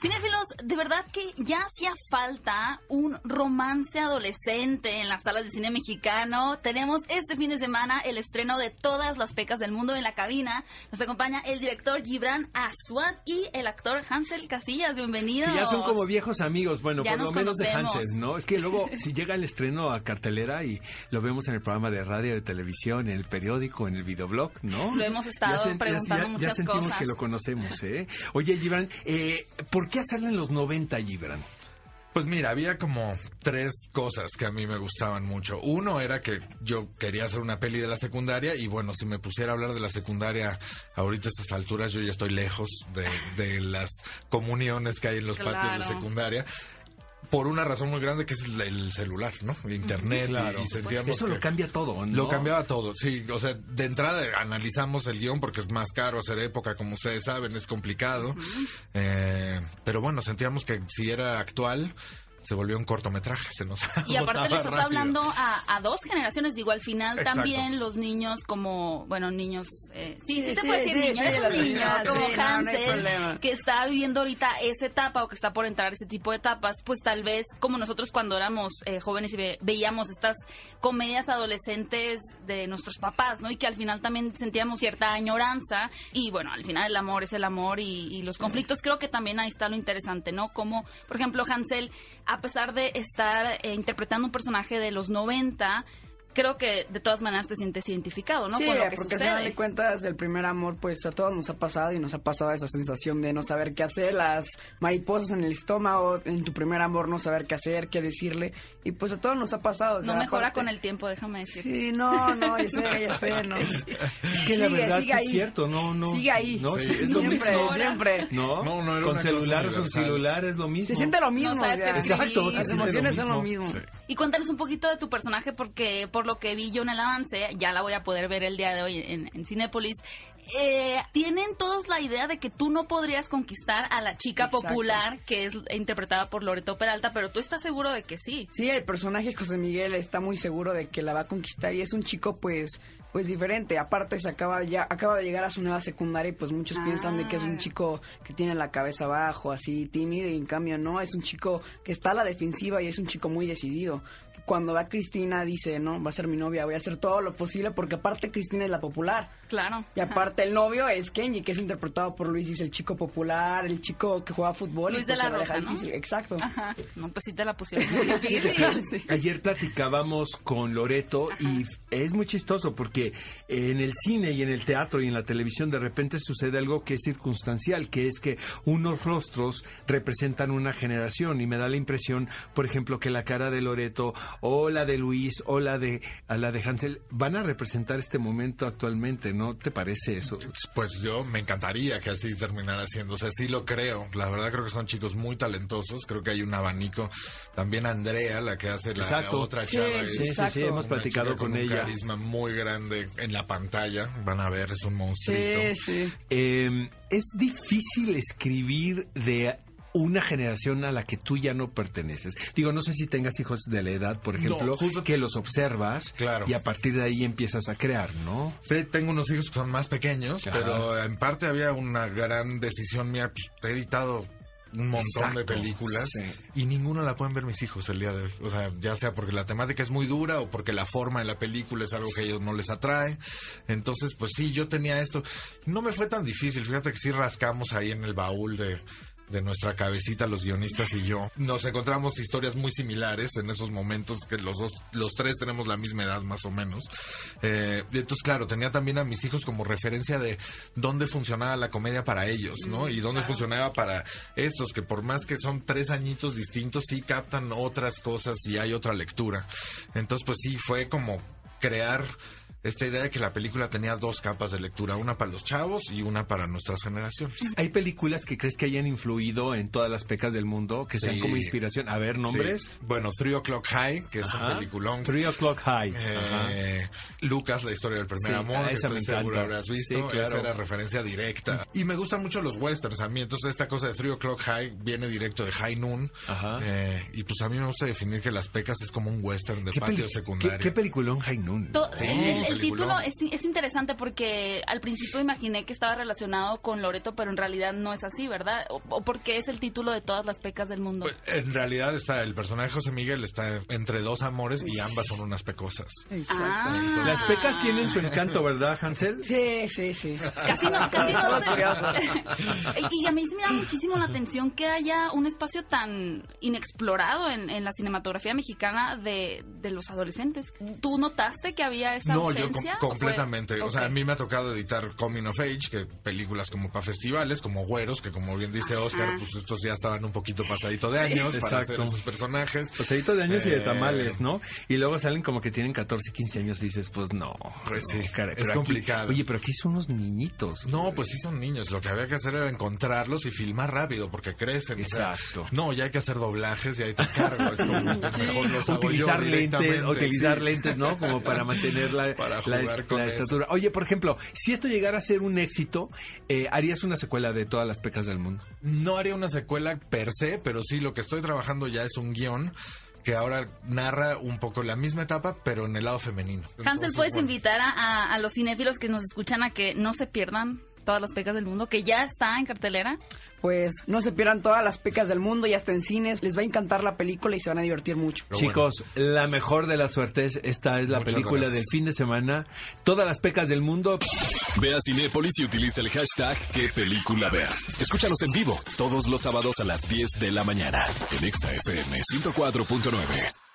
Cinéfilos, de verdad que ya hacía falta un romance adolescente en las salas de cine mexicano. Tenemos este fin de semana el estreno de todas las pecas del mundo en la cabina. Nos acompaña el director Gibran Aswad y el actor Hansel Casillas. Bienvenidos. Que ya son como viejos amigos, bueno, Ya por lo nos menos de conocemos. Hansel, ¿no? Es que luego, si llega el estreno a cartelera y lo vemos en el programa de radio, de televisión, en el periódico, en el videoblog, ¿no? Lo hemos estado sen- preguntando ya, muchas sentimos cosas. que lo conocemos, ¿eh? Oye, Gibran, eh, ¿por qué hacerlo en los 90, Gibran? Pues mira, había como tres cosas que a mí me gustaban mucho. Uno era que yo quería hacer una peli de la secundaria y bueno, si me pusiera a hablar de la secundaria ahorita a estas alturas yo ya estoy lejos de, de las comuniones que hay en los patios de secundaria. Por una razón muy grande que es el, el celular, ¿no? Internet y- y, sentíamos Eso lo cambia todo, ¿no? Lo cambiaba todo, sí. O sea, de entrada analizamos el guion porque es más caro hacer época, como ustedes saben, es complicado. Eh, pero bueno, sentíamos que si era actual, se volvió un cortometraje, se nos Y aparte le estás rápido. hablando a, a dos generaciones, digo, al final Exacto. también los niños como, bueno, niños, eh, sí, sí, Sí, te sí, puedo decir sí, niño, sí, eres un niño, niños, como sí, no, no Hansel, que está viviendo ahorita esa etapa o que está por entrar ese tipo de etapas, pues tal vez como nosotros cuando éramos eh, jóvenes y ve- veíamos estas comedias adolescentes de nuestros papás, ¿no? Y que al final también sentíamos cierta añoranza y bueno, al final el amor es el amor y, y los conflictos, creo que también ahí está lo interesante, ¿no? Como, por ejemplo, Hansel, a pesar de estar eh, interpretando un personaje de los 90, creo que de todas maneras te sientes identificado, ¿no? Sí, Con lo que porque al final sucede. de cuentas el primer amor pues a todos nos ha pasado y nos ha pasado esa sensación de no saber qué hacer, las mariposas en el estómago, en tu primer amor no saber qué hacer, qué decirle y pues a todos nos ha pasado. o No sea, mejora aparte- con el tiempo, déjame decir. Sí, no, no, ya sé, ya sé, no. Es que la Sigue, verdad sigue sí ahí. es cierto, no, no. Sigue ahí. No, Sí. es lo siempre, mismo. siempre. ¿No? No, no era Con celular o sin celular es lo mismo. Se siente lo mismo. No sabes. Exacto, Las emociones son lo mismo. mismo. Sí. Y cuéntanos un poquito de tu personaje porque por lo que vi yo en el avance, ya la voy a poder ver el día de hoy en, en Cinépolis. eh, tienen todos la idea de que tú no podrías conquistar a la chica Exacto. popular que es interpretada por Loreto Peralta, pero tú estás seguro de que sí. Sí, el personaje José Miguel está muy seguro de que la va a conquistar y es un chico pues pues diferente. Aparte se acaba ya acaba de llegar a su nueva secundaria y pues muchos Ah. piensan de que es un chico que tiene la cabeza abajo, así tímido y en cambio no, es un chico que está a la defensiva y es un chico muy decidido. Cuando va Cristina dice, "No, va a ser mi novia, voy a hacer todo lo posible porque aparte Cristina es la popular." Claro. Y aparte el novio es Kenji, que es interpretado por Luis, es el chico popular, el chico que juega fútbol. y, Luis de pues, la Rosa, ¿no? difícil. Exacto. Ajá. No, pues sí te la pusieron muy difícil. Sí. Ayer platicábamos con Loreto y es muy chistoso porque en el cine y en el teatro y en la televisión de repente sucede algo que es circunstancial, que es que unos rostros representan una generación y me da la impresión, por ejemplo, que la cara de Loreto o la de Luis o la de, a la de Hansel van a representar este momento actualmente, ¿no te parece eso? Pues yo me encantaría que así terminara siendo. O sea, sí lo creo. La verdad creo que son chicos muy talentosos. Creo que hay un abanico. También Andrea, la que hace la, Exacto. otra chava. sí, es Sí, sí, hemos platicado chica con, un ella. carisma muy grande en la pantalla. Van a ver, es un monstruito. Sí, sí. Eh, es difícil escribir de una generación a la que tú ya no perteneces. Digo, no sé si tengas hijos de la edad, por ejemplo, No, justo- que los observas Claro. y a partir de ahí empiezas a crear, ¿no? Sí, tengo unos hijos que son más pequeños, pero en parte había una gran decisión mía. Pues, he editado un montón de películas sí. y ninguna la pueden ver mis hijos el día de hoy. O sea, ya sea porque la temática es muy dura o porque la forma de la película es algo que a ellos no les atrae. Entonces, pues sí, yo tenía esto. No me fue tan difícil. Fíjate que sí rascamos ahí en el baúl de de nuestra cabecita, los guionistas y yo. Nos encontramos historias muy similares en esos momentos que los dos, los tres tenemos la misma edad más o menos. Eh, entonces, claro, tenía también a mis hijos como referencia de dónde funcionaba la comedia para ellos, ¿no? Y dónde funcionaba para estos, que por más que son tres añitos distintos, sí captan otras cosas y hay otra lectura. Entonces, pues sí, fue como crear esta idea de que la película tenía dos capas de lectura, una para los chavos y una para nuestras generaciones. ¿Hay películas que crees que hayan influido en todas las pecas del mundo, que sean Sí. como inspiración? A ver, nombres. Sí. Bueno, Three O'Clock High, que es un peliculón. Three O'Clock High. Eh, Lucas, la historia del primer Sí, amor, ah, que esa estoy me seguro encanta. habrás visto. Sí, claro. Esa era referencia directa. Y me gustan mucho los westerns a mí. Entonces, esta cosa de Three O'Clock High viene directo de High Noon. Ajá. Eh, y pues a mí me gusta definir que Las Pecas es como un western de ¿Qué, patio secundario. ¿Qué, qué peliculón High Noon? To- Sí, el, el- el título es, es interesante porque al principio imaginé que estaba relacionado con Loreto, pero en realidad no es así, ¿verdad? O, o porque es el título de todas las pecas del mundo. Pues, en realidad está el personaje José Miguel está entre dos amores y ambas son unas pecosas. Exacto. Ah. Las pecas tienen su encanto, ¿verdad, Hansel? Sí, sí, sí. Casi no, casi no se- y, y a mí sí me da muchísimo la atención que haya un espacio tan inexplorado en, en la cinematografía mexicana de, de los adolescentes. ¿Tú notaste que había esa No, yo com- ausencia? ¿O fue- completamente. O sea, a mí me ha tocado editar Coming of Age, que películas como para festivales, como Güeros, que como bien dice Oscar, Ajá. pues estos ya estaban un poquito pasadito de años para Exacto. hacer esos personajes. Pasadito de años y de Eh, tamales, ¿no? Y luego salen como que tienen 14, 15 años y dices, pues no. Pues no, sí, es aquí- complicado. oye, pero aquí son unos niñitos. No, pues sí son niños. Lo que había que hacer era encontrarlos y filmar rápido porque crecen. o sea, Exacto. no, ya hay que hacer doblajes y ahí te encargo. Es como, pues, mejor los hago yo utilizar lentes, utilizar sí. lentes, ¿no? Como para mantener la, Para la- jugar con la eso. estatura. Oye, por ejemplo, si esto llegara a ser un éxito, eh, ¿harías una secuela de todas las pecas del mundo? No haría una secuela per se, pero sí lo que estoy trabajando ya es un guion que ahora narra un poco la misma etapa, pero en el lado femenino. Hansel, Entonces, ¿puedes bueno, invitar a los cinéfilos que nos escuchan a que no se pierdan todas las pecas del mundo, que ya está en cartelera? Pues no se pierdan todas las pecas del mundo, ya está en cines, les va a encantar la película y se van a divertir mucho. Pero Chicos, la mejor de las suertes, esta es la Muchas película gracias. del fin de semana. Todas las pecas del mundo. Ve a Cinépolis y utiliza el hashtag qué película ver. Escúchanos en vivo todos los sábados a las 10 de la mañana en Exa FM 104.9.